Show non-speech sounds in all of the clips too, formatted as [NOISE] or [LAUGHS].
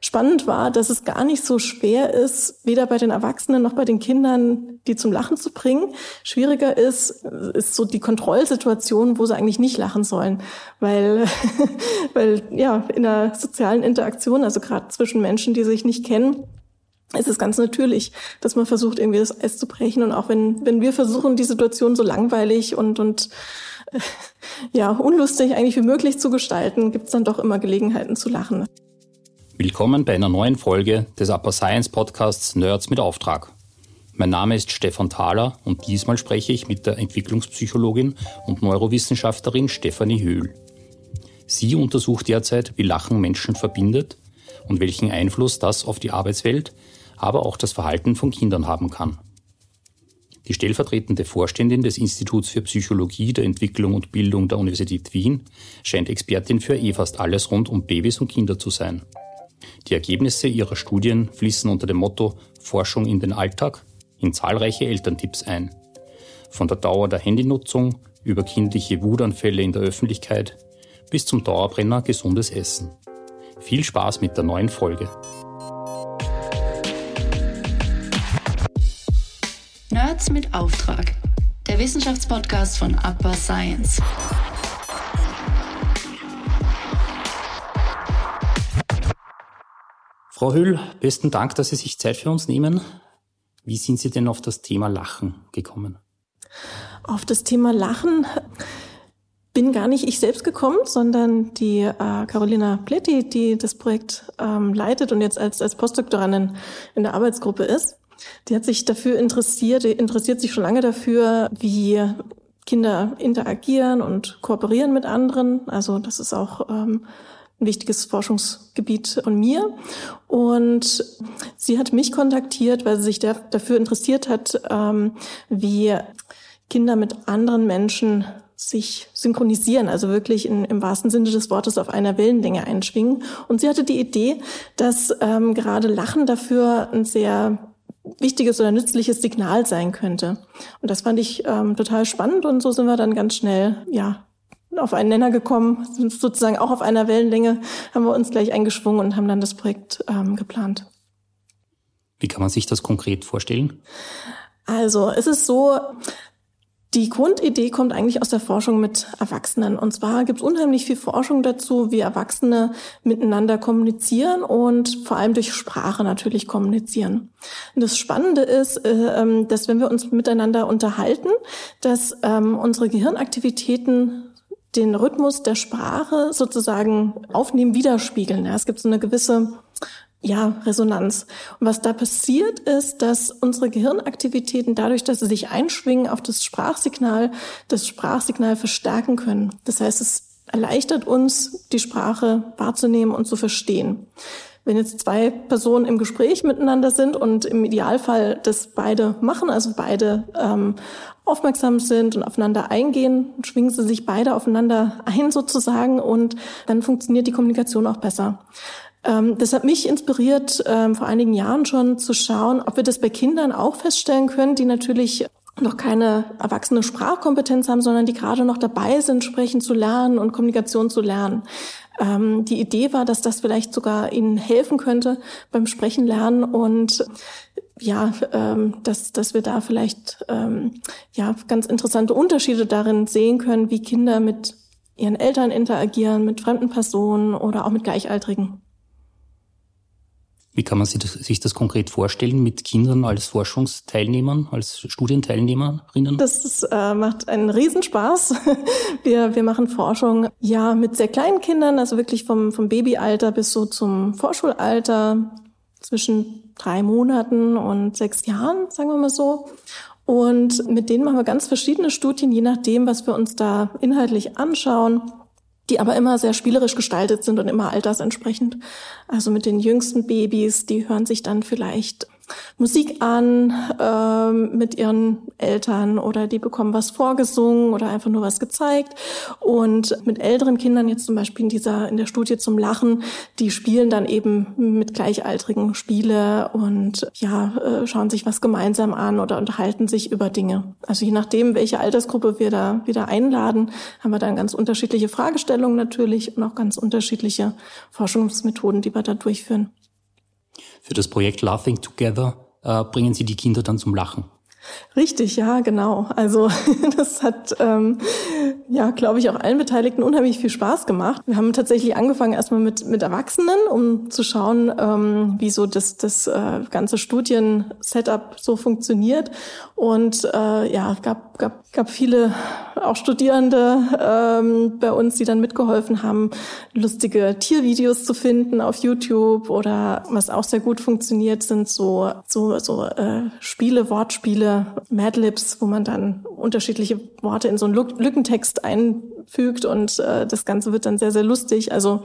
Spannend war, dass es gar nicht so schwer ist, weder bei den Erwachsenen noch bei den Kindern, die zum Lachen zu bringen. Schwieriger ist, ist so die Kontrollsituation, wo sie eigentlich nicht lachen sollen. Weil, [LAUGHS] weil ja, in der sozialen Interaktion, also gerade zwischen Menschen, die sich nicht kennen, ist es ganz natürlich, dass man versucht, irgendwie das Eis zu brechen. Und auch wenn, wenn wir versuchen, die Situation so langweilig und, und äh, ja, unlustig eigentlich wie möglich zu gestalten, gibt es dann doch immer Gelegenheiten zu lachen. Willkommen bei einer neuen Folge des Upper Science Podcasts Nerds mit Auftrag. Mein Name ist Stefan Thaler und diesmal spreche ich mit der Entwicklungspsychologin und Neurowissenschaftlerin Stefanie Höhl. Sie untersucht derzeit, wie Lachen Menschen verbindet und welchen Einfluss das auf die Arbeitswelt, aber auch das Verhalten von Kindern haben kann. Die stellvertretende Vorständin des Instituts für Psychologie der Entwicklung und Bildung der Universität Wien scheint Expertin für eh fast alles rund um Babys und Kinder zu sein. Die Ergebnisse ihrer Studien fließen unter dem Motto Forschung in den Alltag in zahlreiche Elterntipps ein. Von der Dauer der Handynutzung über kindliche Wutanfälle in der Öffentlichkeit bis zum Dauerbrenner gesundes Essen. Viel Spaß mit der neuen Folge. Nerds mit Auftrag. Der Wissenschaftspodcast von Upper Science. Frau Hüll, besten Dank, dass Sie sich Zeit für uns nehmen. Wie sind Sie denn auf das Thema Lachen gekommen? Auf das Thema Lachen bin gar nicht ich selbst gekommen, sondern die äh, Carolina Pletti, die das Projekt ähm, leitet und jetzt als, als Postdoktorandin in der Arbeitsgruppe ist. Die hat sich dafür interessiert, die interessiert sich schon lange dafür, wie Kinder interagieren und kooperieren mit anderen. Also das ist auch ähm, ein wichtiges Forschungsgebiet von mir. Und sie hat mich kontaktiert, weil sie sich der, dafür interessiert hat, ähm, wie Kinder mit anderen Menschen sich synchronisieren, also wirklich in, im wahrsten Sinne des Wortes auf einer Wellenlänge einschwingen. Und sie hatte die Idee, dass ähm, gerade Lachen dafür ein sehr wichtiges oder nützliches Signal sein könnte. Und das fand ich ähm, total spannend und so sind wir dann ganz schnell ja auf einen Nenner gekommen, sind sozusagen auch auf einer Wellenlänge, haben wir uns gleich eingeschwungen und haben dann das Projekt ähm, geplant. Wie kann man sich das konkret vorstellen? Also es ist so, die Grundidee kommt eigentlich aus der Forschung mit Erwachsenen. Und zwar gibt es unheimlich viel Forschung dazu, wie Erwachsene miteinander kommunizieren und vor allem durch Sprache natürlich kommunizieren. Und das Spannende ist, äh, ähm, dass wenn wir uns miteinander unterhalten, dass ähm, unsere Gehirnaktivitäten den Rhythmus der Sprache sozusagen aufnehmen, widerspiegeln. Es gibt so eine gewisse ja, Resonanz. Und was da passiert ist, dass unsere Gehirnaktivitäten dadurch, dass sie sich einschwingen auf das Sprachsignal, das Sprachsignal verstärken können. Das heißt, es erleichtert uns, die Sprache wahrzunehmen und zu verstehen. Wenn jetzt zwei Personen im Gespräch miteinander sind und im Idealfall das beide machen, also beide ähm, aufmerksam sind und aufeinander eingehen, schwingen sie sich beide aufeinander ein sozusagen und dann funktioniert die Kommunikation auch besser. Ähm, das hat mich inspiriert, ähm, vor einigen Jahren schon zu schauen, ob wir das bei Kindern auch feststellen können, die natürlich noch keine erwachsene Sprachkompetenz haben, sondern die gerade noch dabei sind, sprechen zu lernen und Kommunikation zu lernen. Ähm, die Idee war, dass das vielleicht sogar ihnen helfen könnte beim Sprechen lernen und ja, dass, dass wir da vielleicht ja ganz interessante Unterschiede darin sehen können, wie Kinder mit ihren Eltern interagieren, mit fremden Personen oder auch mit Gleichaltrigen. Wie kann man sich das, konkret vorstellen mit Kindern als Forschungsteilnehmern, als Studienteilnehmerinnen? Das ist, äh, macht einen Riesenspaß. [LAUGHS] Wir, wir machen Forschung ja mit sehr kleinen Kindern, also wirklich vom, vom Babyalter bis so zum Vorschulalter zwischen drei Monaten und sechs Jahren, sagen wir mal so. Und mit denen machen wir ganz verschiedene Studien, je nachdem, was wir uns da inhaltlich anschauen die aber immer sehr spielerisch gestaltet sind und immer altersentsprechend. Also mit den jüngsten Babys, die hören sich dann vielleicht Musik an ähm, mit ihren Eltern oder die bekommen was vorgesungen oder einfach nur was gezeigt. Und mit älteren Kindern jetzt zum Beispiel in dieser in der Studie zum Lachen, die spielen dann eben mit Gleichaltrigen Spiele und ja äh, schauen sich was gemeinsam an oder unterhalten sich über Dinge. Also je nachdem, welche Altersgruppe wir da wieder einladen, haben wir dann ganz unterschiedliche Fragestellungen natürlich und auch ganz unterschiedliche Forschungsmethoden, die wir da durchführen. Für das Projekt Laughing Together äh, bringen Sie die Kinder dann zum Lachen. Richtig, ja, genau. Also [LAUGHS] das hat, ähm, ja, glaube ich, auch allen Beteiligten unheimlich viel Spaß gemacht. Wir haben tatsächlich angefangen erstmal mit, mit Erwachsenen, um zu schauen, ähm, wie so das, das äh, ganze Studien-Setup so funktioniert. Und äh, ja, gab, gab, gab viele auch Studierende ähm, bei uns, die dann mitgeholfen haben, lustige Tiervideos zu finden auf YouTube oder was auch sehr gut funktioniert, sind so, so, so äh, Spiele, Wortspiele, Madlibs, wo man dann unterschiedliche Worte in so einen Lückentext einfügt und äh, das Ganze wird dann sehr, sehr lustig. Also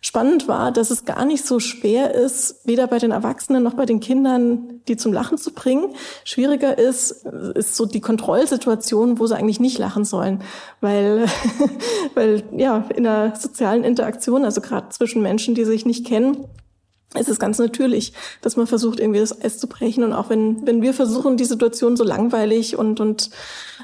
spannend war, dass es gar nicht so schwer ist, weder bei den Erwachsenen noch bei den Kindern, die zum Lachen zu bringen. Schwieriger ist, ist so die Kontrollsituation, wo sie eigentlich nicht lachen sollen, weil, [LAUGHS] weil ja in der sozialen Interaktion, also gerade zwischen Menschen, die sich nicht kennen, es ist ganz natürlich, dass man versucht, irgendwie das Eis zu brechen. Und auch wenn, wenn wir versuchen, die Situation so langweilig und, und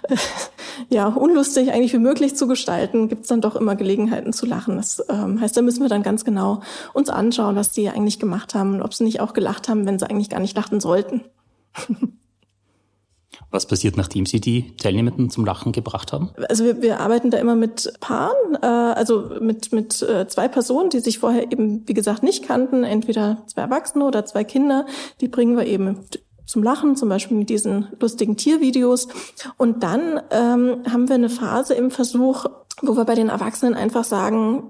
äh, [LAUGHS] ja, unlustig eigentlich wie möglich zu gestalten, gibt es dann doch immer Gelegenheiten zu lachen. Das ähm, heißt, da müssen wir dann ganz genau uns anschauen, was die eigentlich gemacht haben und ob sie nicht auch gelacht haben, wenn sie eigentlich gar nicht lachen sollten. [LAUGHS] Was passiert, nachdem Sie die Teilnehmenden zum Lachen gebracht haben? Also wir, wir arbeiten da immer mit Paaren, äh, also mit, mit äh, zwei Personen, die sich vorher eben, wie gesagt, nicht kannten, entweder zwei Erwachsene oder zwei Kinder. Die bringen wir eben zum Lachen, zum Beispiel mit diesen lustigen Tiervideos. Und dann ähm, haben wir eine Phase im Versuch, wo wir bei den Erwachsenen einfach sagen,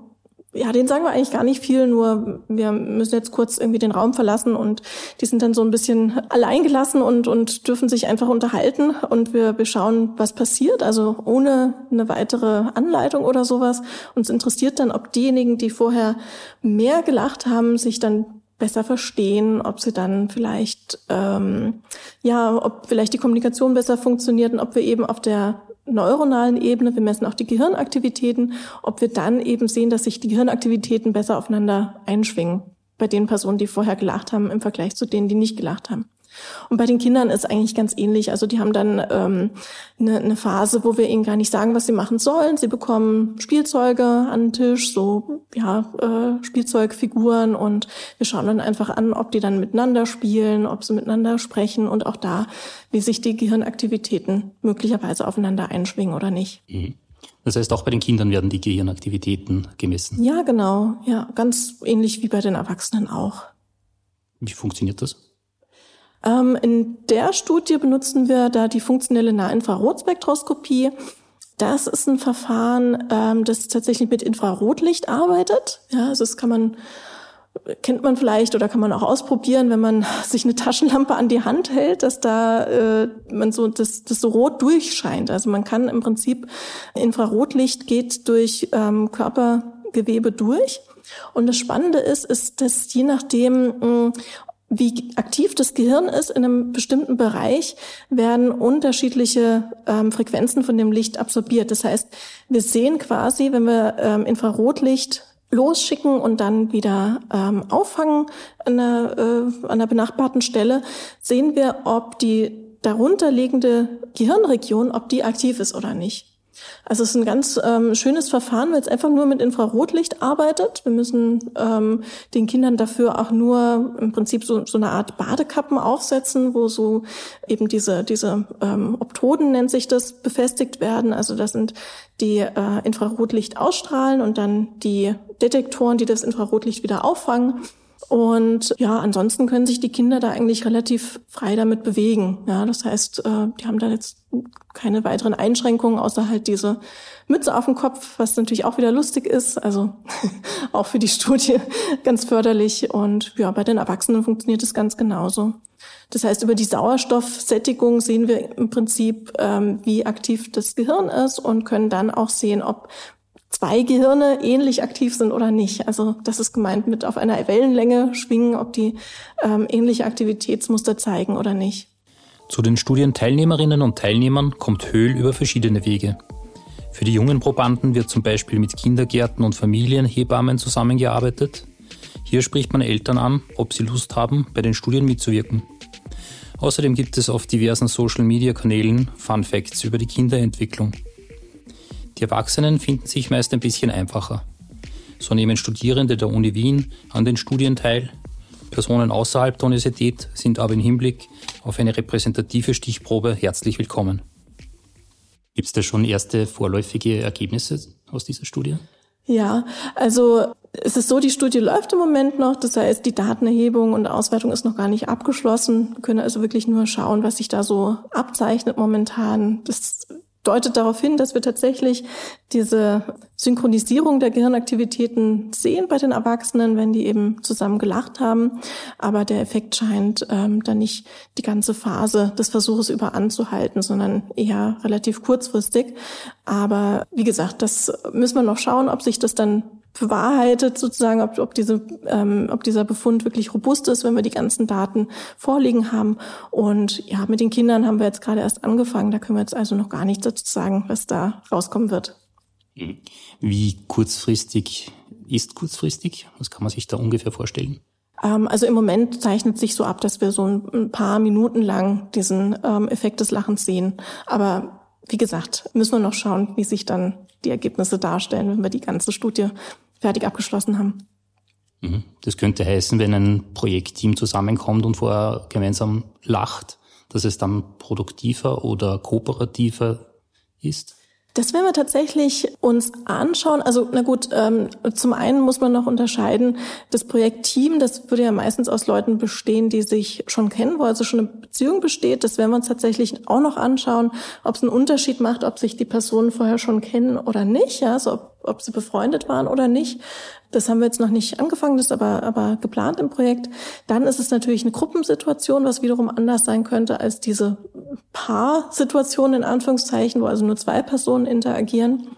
ja, den sagen wir eigentlich gar nicht viel, nur wir müssen jetzt kurz irgendwie den Raum verlassen und die sind dann so ein bisschen alleingelassen und, und dürfen sich einfach unterhalten und wir, wir schauen, was passiert, also ohne eine weitere Anleitung oder sowas. Uns interessiert dann, ob diejenigen, die vorher mehr gelacht haben, sich dann besser verstehen, ob sie dann vielleicht, ähm, ja, ob vielleicht die Kommunikation besser funktioniert und ob wir eben auf der neuronalen Ebene, wir messen auch die Gehirnaktivitäten, ob wir dann eben sehen, dass sich die Gehirnaktivitäten besser aufeinander einschwingen bei den Personen, die vorher gelacht haben, im Vergleich zu denen, die nicht gelacht haben. Und bei den Kindern ist eigentlich ganz ähnlich. Also die haben dann ähm, eine, eine Phase, wo wir ihnen gar nicht sagen, was sie machen sollen. Sie bekommen Spielzeuge an den Tisch, so ja äh, Spielzeugfiguren und wir schauen dann einfach an, ob die dann miteinander spielen, ob sie miteinander sprechen und auch da, wie sich die Gehirnaktivitäten möglicherweise aufeinander einschwingen oder nicht. Mhm. Das heißt, auch bei den Kindern werden die Gehirnaktivitäten gemessen. Ja, genau. Ja, ganz ähnlich wie bei den Erwachsenen auch. Wie funktioniert das? Ähm, in der Studie benutzen wir da die funktionelle Nahinfrarotspektroskopie. Das ist ein Verfahren, ähm, das tatsächlich mit Infrarotlicht arbeitet. Ja, also das kann man kennt man vielleicht oder kann man auch ausprobieren, wenn man [LAUGHS] sich eine Taschenlampe an die Hand hält, dass da äh, man so das, das so rot durchscheint. Also man kann im Prinzip Infrarotlicht geht durch ähm, Körpergewebe durch. Und das Spannende ist, ist, dass je nachdem, mh, wie aktiv das Gehirn ist in einem bestimmten Bereich, werden unterschiedliche ähm, Frequenzen von dem Licht absorbiert. Das heißt, wir sehen quasi, wenn wir ähm, Infrarotlicht losschicken und dann wieder ähm, auffangen an einer, äh, an einer benachbarten Stelle, sehen wir, ob die darunterliegende Gehirnregion, ob die aktiv ist oder nicht. Also es ist ein ganz ähm, schönes Verfahren, weil es einfach nur mit Infrarotlicht arbeitet. Wir müssen ähm, den Kindern dafür auch nur im Prinzip so, so eine Art Badekappen aufsetzen, wo so eben diese, diese ähm, Optoden nennt sich das, befestigt werden. Also das sind die äh, Infrarotlicht ausstrahlen und dann die Detektoren, die das Infrarotlicht wieder auffangen. Und ja, ansonsten können sich die Kinder da eigentlich relativ frei damit bewegen. Ja, das heißt, äh, die haben da jetzt keine weiteren Einschränkungen, außer halt diese Mütze auf dem Kopf, was natürlich auch wieder lustig ist. Also [LAUGHS] auch für die Studie [LAUGHS] ganz förderlich. Und ja, bei den Erwachsenen funktioniert es ganz genauso. Das heißt, über die Sauerstoffsättigung sehen wir im Prinzip, ähm, wie aktiv das Gehirn ist und können dann auch sehen, ob zwei Gehirne ähnlich aktiv sind oder nicht. Also das ist gemeint mit auf einer Wellenlänge schwingen, ob die ähm, ähnliche Aktivitätsmuster zeigen oder nicht. Zu den Studienteilnehmerinnen und Teilnehmern kommt Höhl über verschiedene Wege. Für die jungen Probanden wird zum Beispiel mit Kindergärten und Familienhebammen zusammengearbeitet. Hier spricht man Eltern an, ob sie Lust haben, bei den Studien mitzuwirken. Außerdem gibt es auf diversen Social-Media-Kanälen Fun Facts über die Kinderentwicklung. Die Erwachsenen finden sich meist ein bisschen einfacher. So nehmen Studierende der Uni Wien an den Studien teil. Personen außerhalb der Universität sind aber im Hinblick auf eine repräsentative Stichprobe herzlich willkommen. Gibt es da schon erste vorläufige Ergebnisse aus dieser Studie? Ja, also es ist so, die Studie läuft im Moment noch. Das heißt, die Datenerhebung und Auswertung ist noch gar nicht abgeschlossen. Wir können also wirklich nur schauen, was sich da so abzeichnet momentan. Das deutet darauf hin, dass wir tatsächlich diese Synchronisierung der Gehirnaktivitäten sehen bei den Erwachsenen, wenn die eben zusammen gelacht haben. Aber der Effekt scheint ähm, dann nicht die ganze Phase des Versuches über anzuhalten, sondern eher relativ kurzfristig. Aber wie gesagt, das müssen wir noch schauen, ob sich das dann bewahrheitet sozusagen, ob, ob, diese, ähm, ob dieser Befund wirklich robust ist, wenn wir die ganzen Daten vorliegen haben. Und ja, mit den Kindern haben wir jetzt gerade erst angefangen. Da können wir jetzt also noch gar nichts dazu sagen, was da rauskommen wird. Mhm. Wie kurzfristig ist kurzfristig? Was kann man sich da ungefähr vorstellen? Ähm, also im Moment zeichnet sich so ab, dass wir so ein paar Minuten lang diesen ähm, Effekt des Lachens sehen. Aber wie gesagt, müssen wir noch schauen, wie sich dann die Ergebnisse darstellen, wenn wir die ganze Studie fertig abgeschlossen haben. Mhm. Das könnte heißen, wenn ein Projektteam zusammenkommt und vorher gemeinsam lacht, dass es dann produktiver oder kooperativer ist? Das werden wir tatsächlich uns anschauen. Also na gut, ähm, zum einen muss man noch unterscheiden, das Projektteam, das würde ja meistens aus Leuten bestehen, die sich schon kennen, wo also schon eine Beziehung besteht. Das werden wir uns tatsächlich auch noch anschauen, ob es einen Unterschied macht, ob sich die Personen vorher schon kennen oder nicht, ja, also ob, ob sie befreundet waren oder nicht. Das haben wir jetzt noch nicht angefangen, das ist aber, aber geplant im Projekt. Dann ist es natürlich eine Gruppensituation, was wiederum anders sein könnte als diese Paarsituation in Anführungszeichen, wo also nur zwei Personen interagieren.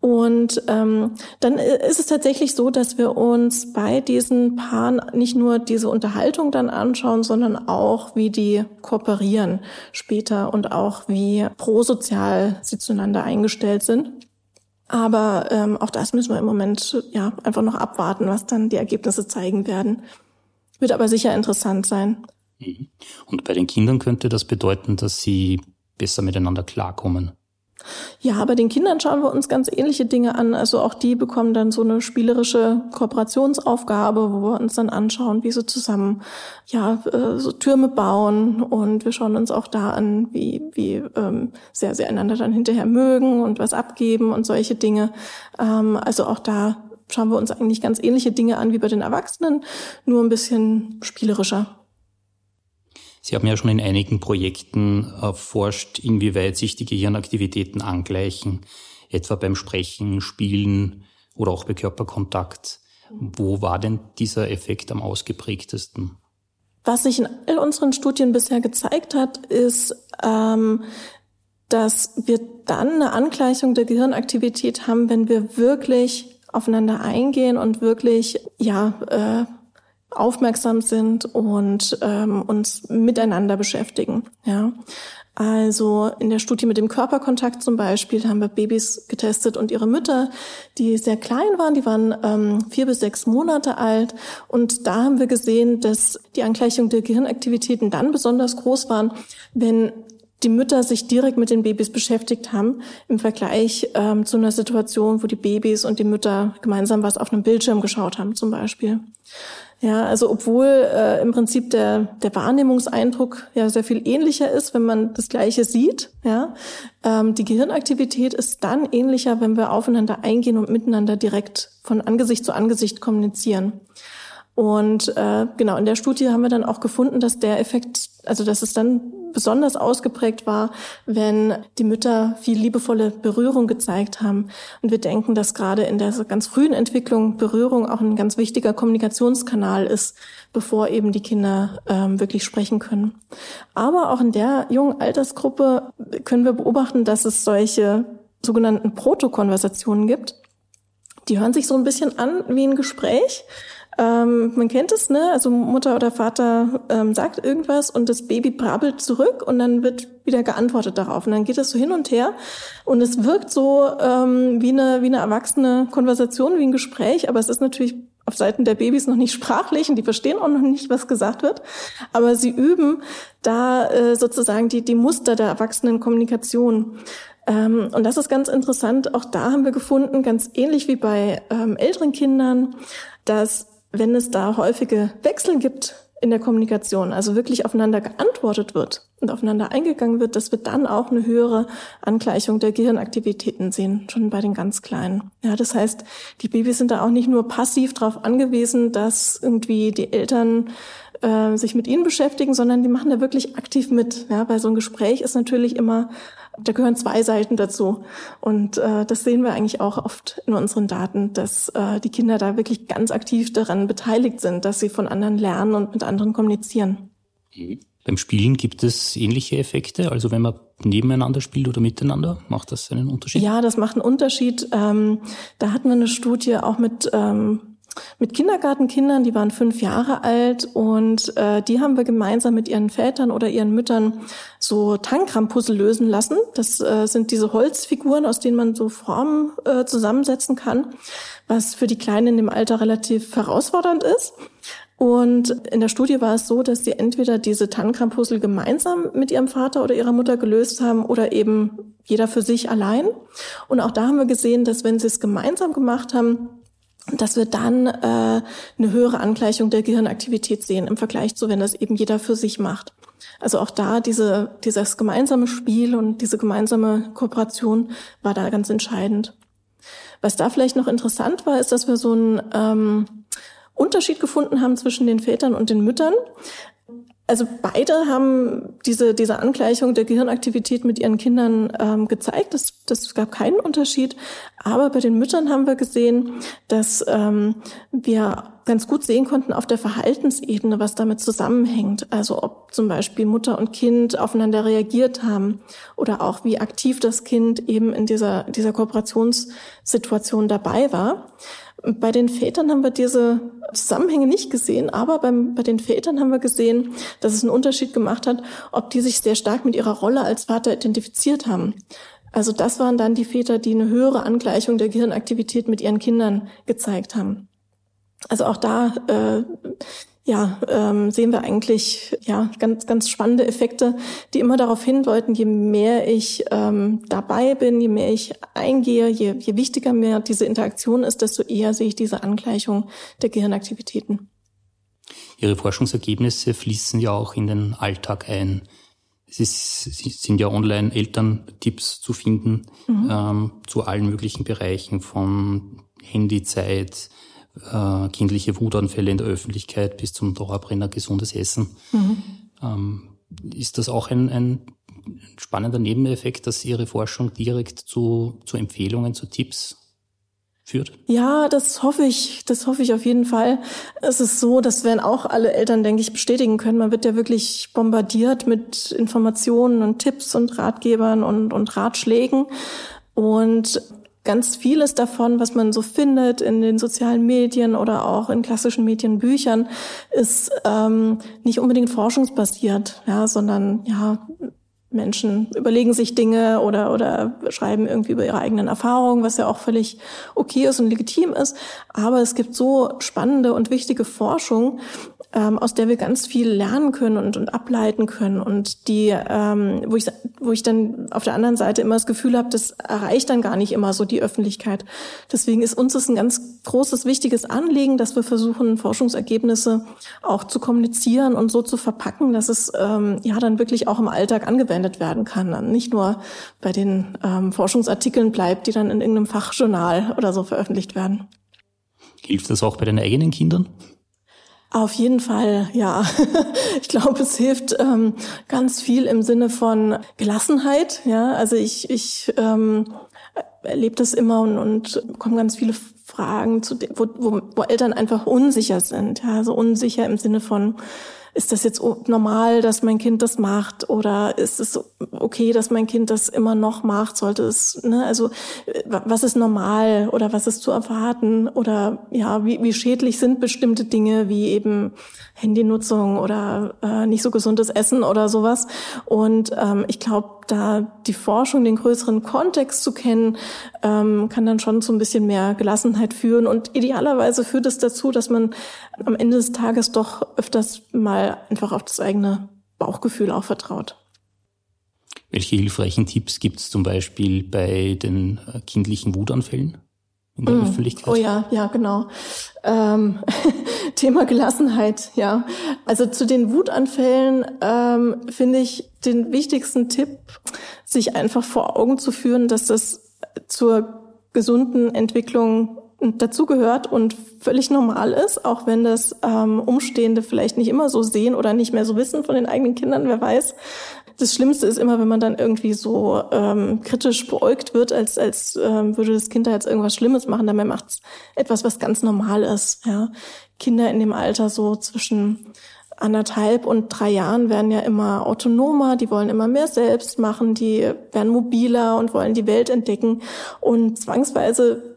Und ähm, dann ist es tatsächlich so, dass wir uns bei diesen Paaren nicht nur diese Unterhaltung dann anschauen, sondern auch, wie die kooperieren später und auch wie prosozial sie zueinander eingestellt sind. Aber ähm, auch das müssen wir im Moment ja einfach noch abwarten, was dann die Ergebnisse zeigen werden. Wird aber sicher interessant sein. Mhm. Und bei den Kindern könnte das bedeuten, dass sie besser miteinander klarkommen. Ja, bei den Kindern schauen wir uns ganz ähnliche Dinge an. Also auch die bekommen dann so eine spielerische Kooperationsaufgabe, wo wir uns dann anschauen, wie sie zusammen ja äh, so Türme bauen und wir schauen uns auch da an, wie wie ähm, sehr sie einander dann hinterher mögen und was abgeben und solche Dinge. Ähm, also auch da schauen wir uns eigentlich ganz ähnliche Dinge an wie bei den Erwachsenen, nur ein bisschen spielerischer. Sie haben ja schon in einigen Projekten erforscht, inwieweit sich die Gehirnaktivitäten angleichen, etwa beim Sprechen, Spielen oder auch bei Körperkontakt. Wo war denn dieser Effekt am ausgeprägtesten? Was sich in all unseren Studien bisher gezeigt hat, ist, ähm, dass wir dann eine Angleichung der Gehirnaktivität haben, wenn wir wirklich aufeinander eingehen und wirklich ja äh, aufmerksam sind und ähm, uns miteinander beschäftigen. Ja. Also in der Studie mit dem Körperkontakt zum Beispiel haben wir Babys getestet und ihre Mütter, die sehr klein waren, die waren ähm, vier bis sechs Monate alt. Und da haben wir gesehen, dass die Angleichung der Gehirnaktivitäten dann besonders groß waren, wenn die Mütter sich direkt mit den Babys beschäftigt haben, im Vergleich ähm, zu einer Situation, wo die Babys und die Mütter gemeinsam was auf einem Bildschirm geschaut haben zum Beispiel. Ja, also obwohl äh, im Prinzip der, der Wahrnehmungseindruck ja sehr viel ähnlicher ist, wenn man das Gleiche sieht, ja, ähm, die Gehirnaktivität ist dann ähnlicher, wenn wir aufeinander eingehen und miteinander direkt von Angesicht zu Angesicht kommunizieren. Und äh, genau in der Studie haben wir dann auch gefunden, dass der Effekt, also dass es dann besonders ausgeprägt war, wenn die Mütter viel liebevolle Berührung gezeigt haben. Und wir denken, dass gerade in der ganz frühen Entwicklung Berührung auch ein ganz wichtiger Kommunikationskanal ist, bevor eben die Kinder ähm, wirklich sprechen können. Aber auch in der jungen Altersgruppe können wir beobachten, dass es solche sogenannten Protokonversationen gibt. Die hören sich so ein bisschen an wie ein Gespräch. Ähm, man kennt es, ne? Also Mutter oder Vater ähm, sagt irgendwas und das Baby brabbelt zurück und dann wird wieder geantwortet darauf. Und dann geht es so hin und her und es wirkt so ähm, wie, eine, wie eine erwachsene Konversation, wie ein Gespräch, aber es ist natürlich auf Seiten der Babys noch nicht [LAUGHS] sprachlich und die verstehen auch noch nicht, was gesagt wird. Aber sie üben da äh, sozusagen die, die Muster der erwachsenen Kommunikation. Ähm, und das ist ganz interessant. Auch da haben wir gefunden, ganz ähnlich wie bei ähm, älteren Kindern, dass wenn es da häufige Wechsel gibt in der Kommunikation, also wirklich aufeinander geantwortet wird und aufeinander eingegangen wird, dass wir dann auch eine höhere Angleichung der Gehirnaktivitäten sehen, schon bei den ganz Kleinen. Ja, das heißt, die Babys sind da auch nicht nur passiv darauf angewiesen, dass irgendwie die Eltern äh, sich mit ihnen beschäftigen, sondern die machen da wirklich aktiv mit. Ja, weil so ein Gespräch ist natürlich immer da gehören zwei Seiten dazu. Und äh, das sehen wir eigentlich auch oft in unseren Daten, dass äh, die Kinder da wirklich ganz aktiv daran beteiligt sind, dass sie von anderen lernen und mit anderen kommunizieren. Mhm. Beim Spielen gibt es ähnliche Effekte? Also wenn man nebeneinander spielt oder miteinander, macht das einen Unterschied? Ja, das macht einen Unterschied. Ähm, da hatten wir eine Studie auch mit ähm, mit Kindergartenkindern, die waren fünf Jahre alt und äh, die haben wir gemeinsam mit ihren Vätern oder ihren Müttern so Tangram-Puzzle lösen lassen. Das äh, sind diese Holzfiguren, aus denen man so Formen äh, zusammensetzen kann, was für die Kleinen im Alter relativ herausfordernd ist. Und in der Studie war es so, dass sie entweder diese Tangram-Puzzle gemeinsam mit ihrem Vater oder ihrer Mutter gelöst haben oder eben jeder für sich allein. Und auch da haben wir gesehen, dass wenn sie es gemeinsam gemacht haben, dass wir dann äh, eine höhere Angleichung der Gehirnaktivität sehen im Vergleich zu, wenn das eben jeder für sich macht. Also auch da diese, dieses gemeinsame Spiel und diese gemeinsame Kooperation war da ganz entscheidend. Was da vielleicht noch interessant war, ist, dass wir so einen ähm, Unterschied gefunden haben zwischen den Vätern und den Müttern. Also beide haben diese, diese Angleichung der Gehirnaktivität mit ihren Kindern ähm, gezeigt. Das, das gab keinen Unterschied. Aber bei den Müttern haben wir gesehen, dass ähm, wir ganz gut sehen konnten auf der Verhaltensebene, was damit zusammenhängt. Also ob zum Beispiel Mutter und Kind aufeinander reagiert haben oder auch wie aktiv das Kind eben in dieser, dieser Kooperationssituation dabei war. Bei den Vätern haben wir diese Zusammenhänge nicht gesehen, aber beim, bei den Vätern haben wir gesehen, dass es einen Unterschied gemacht hat, ob die sich sehr stark mit ihrer Rolle als Vater identifiziert haben. Also das waren dann die Väter, die eine höhere Angleichung der Gehirnaktivität mit ihren Kindern gezeigt haben. Also auch da äh, ja, ähm, sehen wir eigentlich ja ganz ganz spannende Effekte, die immer darauf hindeuten, je mehr ich ähm, dabei bin, je mehr ich eingehe, je, je wichtiger mir diese Interaktion ist, desto eher sehe ich diese Angleichung der Gehirnaktivitäten. Ihre Forschungsergebnisse fließen ja auch in den Alltag ein. Es ist, sind ja online Elterntipps zu finden mhm. ähm, zu allen möglichen Bereichen von Handyzeit, äh, kindliche Wutanfälle in der Öffentlichkeit bis zum Dauerbrenner gesundes Essen. Mhm. Ähm, ist das auch ein, ein spannender Nebeneffekt, dass Ihre Forschung direkt zu, zu Empfehlungen, zu Tipps führt? Ja, das hoffe ich, das hoffe ich auf jeden Fall. Es ist so, das werden auch alle Eltern, denke ich, bestätigen können. Man wird ja wirklich bombardiert mit Informationen und Tipps und Ratgebern und, und Ratschlägen. Und ganz vieles davon, was man so findet in den sozialen Medien oder auch in klassischen Medienbüchern, ist ähm, nicht unbedingt forschungsbasiert, ja, sondern ja Menschen überlegen sich Dinge oder, oder schreiben irgendwie über ihre eigenen Erfahrungen, was ja auch völlig okay ist und legitim ist. Aber es gibt so spannende und wichtige Forschung, ähm, aus der wir ganz viel lernen können und, und ableiten können und die, ähm, wo ich wo ich dann auf der anderen Seite immer das Gefühl habe, das erreicht dann gar nicht immer so die Öffentlichkeit. Deswegen ist uns das ein ganz großes, wichtiges Anliegen, dass wir versuchen, Forschungsergebnisse auch zu kommunizieren und so zu verpacken, dass es ähm, ja dann wirklich auch im Alltag angewendet werden kann, dann nicht nur bei den ähm, Forschungsartikeln bleibt, die dann in irgendeinem Fachjournal oder so veröffentlicht werden. Hilft das auch bei den eigenen Kindern? Auf jeden Fall, ja. [LAUGHS] Ich glaube, es hilft ähm, ganz viel im Sinne von Gelassenheit. Ja, also ich, ich ähm, erlebe das immer und, und bekomme ganz viele Fragen, zu, wo, wo, wo Eltern einfach unsicher sind. Ja, also unsicher im Sinne von ist das jetzt normal, dass mein Kind das macht oder ist es okay, dass mein Kind das immer noch macht? Sollte es, ne, also was ist normal oder was ist zu erwarten oder ja, wie, wie schädlich sind bestimmte Dinge wie eben Handynutzung oder äh, nicht so gesundes Essen oder sowas. Und ähm, ich glaube, da die Forschung den größeren Kontext zu kennen, ähm, kann dann schon zu ein bisschen mehr Gelassenheit führen. Und idealerweise führt es dazu, dass man am Ende des Tages doch öfters mal einfach auf das eigene Bauchgefühl auch vertraut. Welche hilfreichen Tipps gibt es zum Beispiel bei den äh, kindlichen Wutanfällen? In der mm. Öffentlichkeit? Oh ja, ja, genau. Ähm, [LAUGHS] Thema Gelassenheit, ja. Also zu den Wutanfällen ähm, finde ich den wichtigsten Tipp, sich einfach vor Augen zu führen, dass das zur gesunden Entwicklung dazugehört und völlig normal ist, auch wenn das ähm, Umstehende vielleicht nicht immer so sehen oder nicht mehr so wissen von den eigenen Kindern, wer weiß. Das Schlimmste ist immer, wenn man dann irgendwie so ähm, kritisch beäugt wird, als, als ähm, würde das Kind da jetzt irgendwas Schlimmes machen. Dabei macht es etwas, was ganz normal ist. Ja. Kinder in dem Alter so zwischen anderthalb und drei Jahren werden ja immer autonomer, die wollen immer mehr selbst machen, die werden mobiler und wollen die Welt entdecken. Und zwangsweise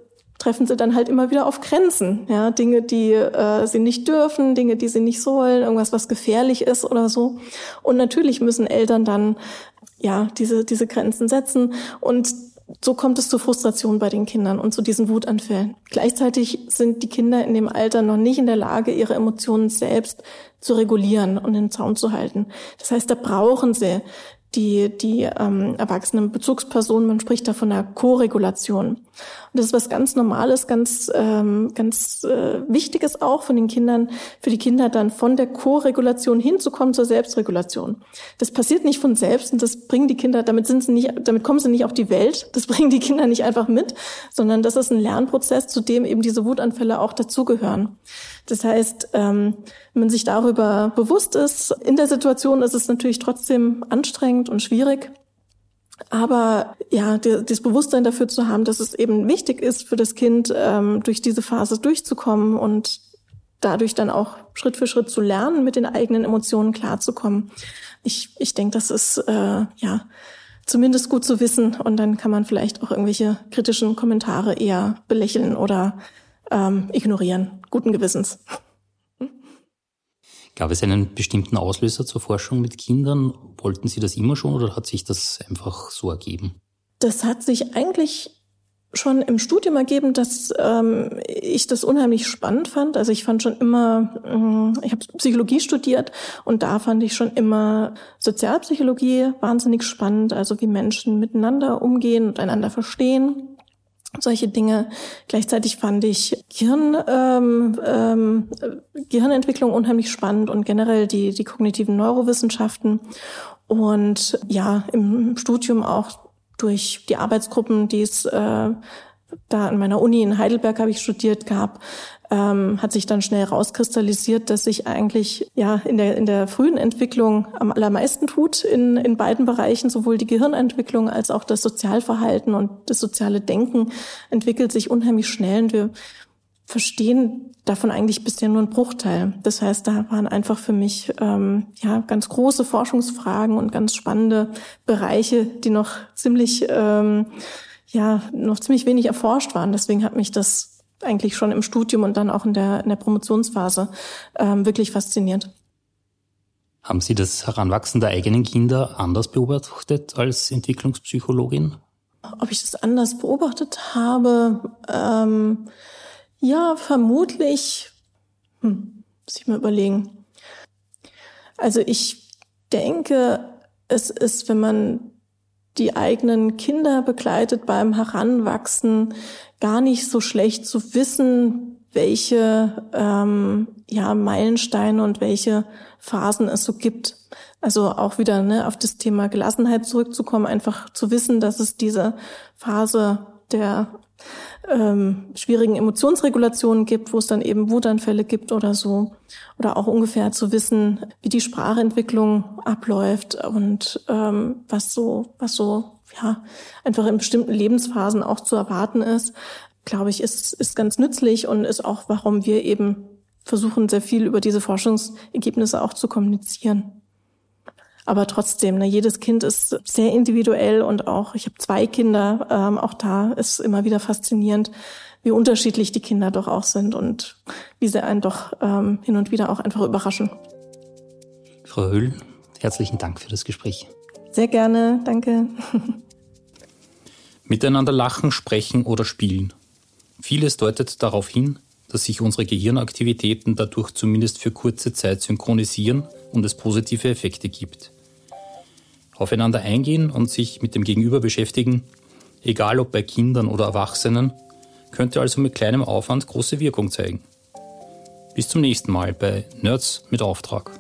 treffen sie dann halt immer wieder auf Grenzen, ja, Dinge, die äh, sie nicht dürfen, Dinge, die sie nicht sollen, irgendwas, was gefährlich ist oder so. Und natürlich müssen Eltern dann ja diese diese Grenzen setzen und so kommt es zur Frustration bei den Kindern und zu diesen Wutanfällen. Gleichzeitig sind die Kinder in dem Alter noch nicht in der Lage, ihre Emotionen selbst zu regulieren und in den Zaun zu halten. Das heißt, da brauchen sie die, die ähm, erwachsenen Bezugspersonen, man spricht da von einer Co-Regulation. Und das ist was ganz Normales, ganz, ähm, ganz äh, Wichtiges auch von den Kindern, für die Kinder dann von der Co-Regulation hinzukommen zur Selbstregulation. Das passiert nicht von selbst und das bringen die Kinder, damit sind sie nicht, damit kommen sie nicht auf die Welt, das [LAUGHS] bringen die Kinder nicht einfach mit, sondern das ist ein Lernprozess, zu dem eben diese Wutanfälle auch dazugehören. Das heißt, ähm, wenn man sich darüber bewusst ist, in der Situation ist es natürlich trotzdem anstrengend und schwierig. Aber ja, das Bewusstsein dafür zu haben, dass es eben wichtig ist für das Kind, ähm, durch diese Phase durchzukommen und dadurch dann auch Schritt für Schritt zu lernen, mit den eigenen Emotionen klarzukommen. Ich, ich denke, das ist äh, ja zumindest gut zu wissen und dann kann man vielleicht auch irgendwelche kritischen Kommentare eher belächeln oder ähm, ignorieren, guten Gewissens. Gab es einen bestimmten Auslöser zur Forschung mit Kindern? Wollten Sie das immer schon oder hat sich das einfach so ergeben? Das hat sich eigentlich schon im Studium ergeben, dass ähm, ich das unheimlich spannend fand. Also ich fand schon immer, ähm, ich habe Psychologie studiert und da fand ich schon immer Sozialpsychologie wahnsinnig spannend, also wie Menschen miteinander umgehen und einander verstehen solche Dinge. Gleichzeitig fand ich Gehirn, ähm, ähm, Gehirnentwicklung unheimlich spannend und generell die, die kognitiven Neurowissenschaften. Und ja, im Studium auch durch die Arbeitsgruppen, die es äh, da an meiner Uni in Heidelberg habe ich studiert gab, ähm, hat sich dann schnell rauskristallisiert, dass sich eigentlich ja in der in der frühen Entwicklung am allermeisten tut in in beiden Bereichen, sowohl die Gehirnentwicklung als auch das Sozialverhalten und das soziale Denken entwickelt sich unheimlich schnell und wir verstehen davon eigentlich bisher nur einen Bruchteil. Das heißt, da waren einfach für mich ähm, ja ganz große Forschungsfragen und ganz spannende Bereiche, die noch ziemlich ähm, ja noch ziemlich wenig erforscht waren. Deswegen hat mich das eigentlich schon im Studium und dann auch in der, in der Promotionsphase ähm, wirklich fasziniert. Haben Sie das Heranwachsen der eigenen Kinder anders beobachtet als Entwicklungspsychologin? Ob ich das anders beobachtet habe? Ähm, ja, vermutlich. Hm, muss ich mal überlegen. Also ich denke, es ist, wenn man die eigenen Kinder begleitet beim Heranwachsen, gar nicht so schlecht zu wissen, welche ähm, ja, Meilensteine und welche Phasen es so gibt. Also auch wieder ne, auf das Thema Gelassenheit zurückzukommen, einfach zu wissen, dass es diese Phase der ähm, schwierigen Emotionsregulationen gibt, wo es dann eben Wutanfälle gibt oder so. Oder auch ungefähr zu wissen, wie die Sprachentwicklung abläuft und ähm, was so, was so, ja, einfach in bestimmten Lebensphasen auch zu erwarten ist, glaube ich, ist, ist ganz nützlich und ist auch, warum wir eben versuchen sehr viel über diese Forschungsergebnisse auch zu kommunizieren. Aber trotzdem, ne, jedes Kind ist sehr individuell und auch, ich habe zwei Kinder, ähm, auch da ist immer wieder faszinierend, wie unterschiedlich die Kinder doch auch sind und wie sie einen doch ähm, hin und wieder auch einfach überraschen. Frau Höhl, herzlichen Dank für das Gespräch. Sehr gerne, danke. [LAUGHS] Miteinander lachen, sprechen oder spielen. Vieles deutet darauf hin, dass sich unsere Gehirnaktivitäten dadurch zumindest für kurze Zeit synchronisieren und es positive Effekte gibt. Aufeinander eingehen und sich mit dem Gegenüber beschäftigen, egal ob bei Kindern oder Erwachsenen, könnte also mit kleinem Aufwand große Wirkung zeigen. Bis zum nächsten Mal bei Nerds mit Auftrag.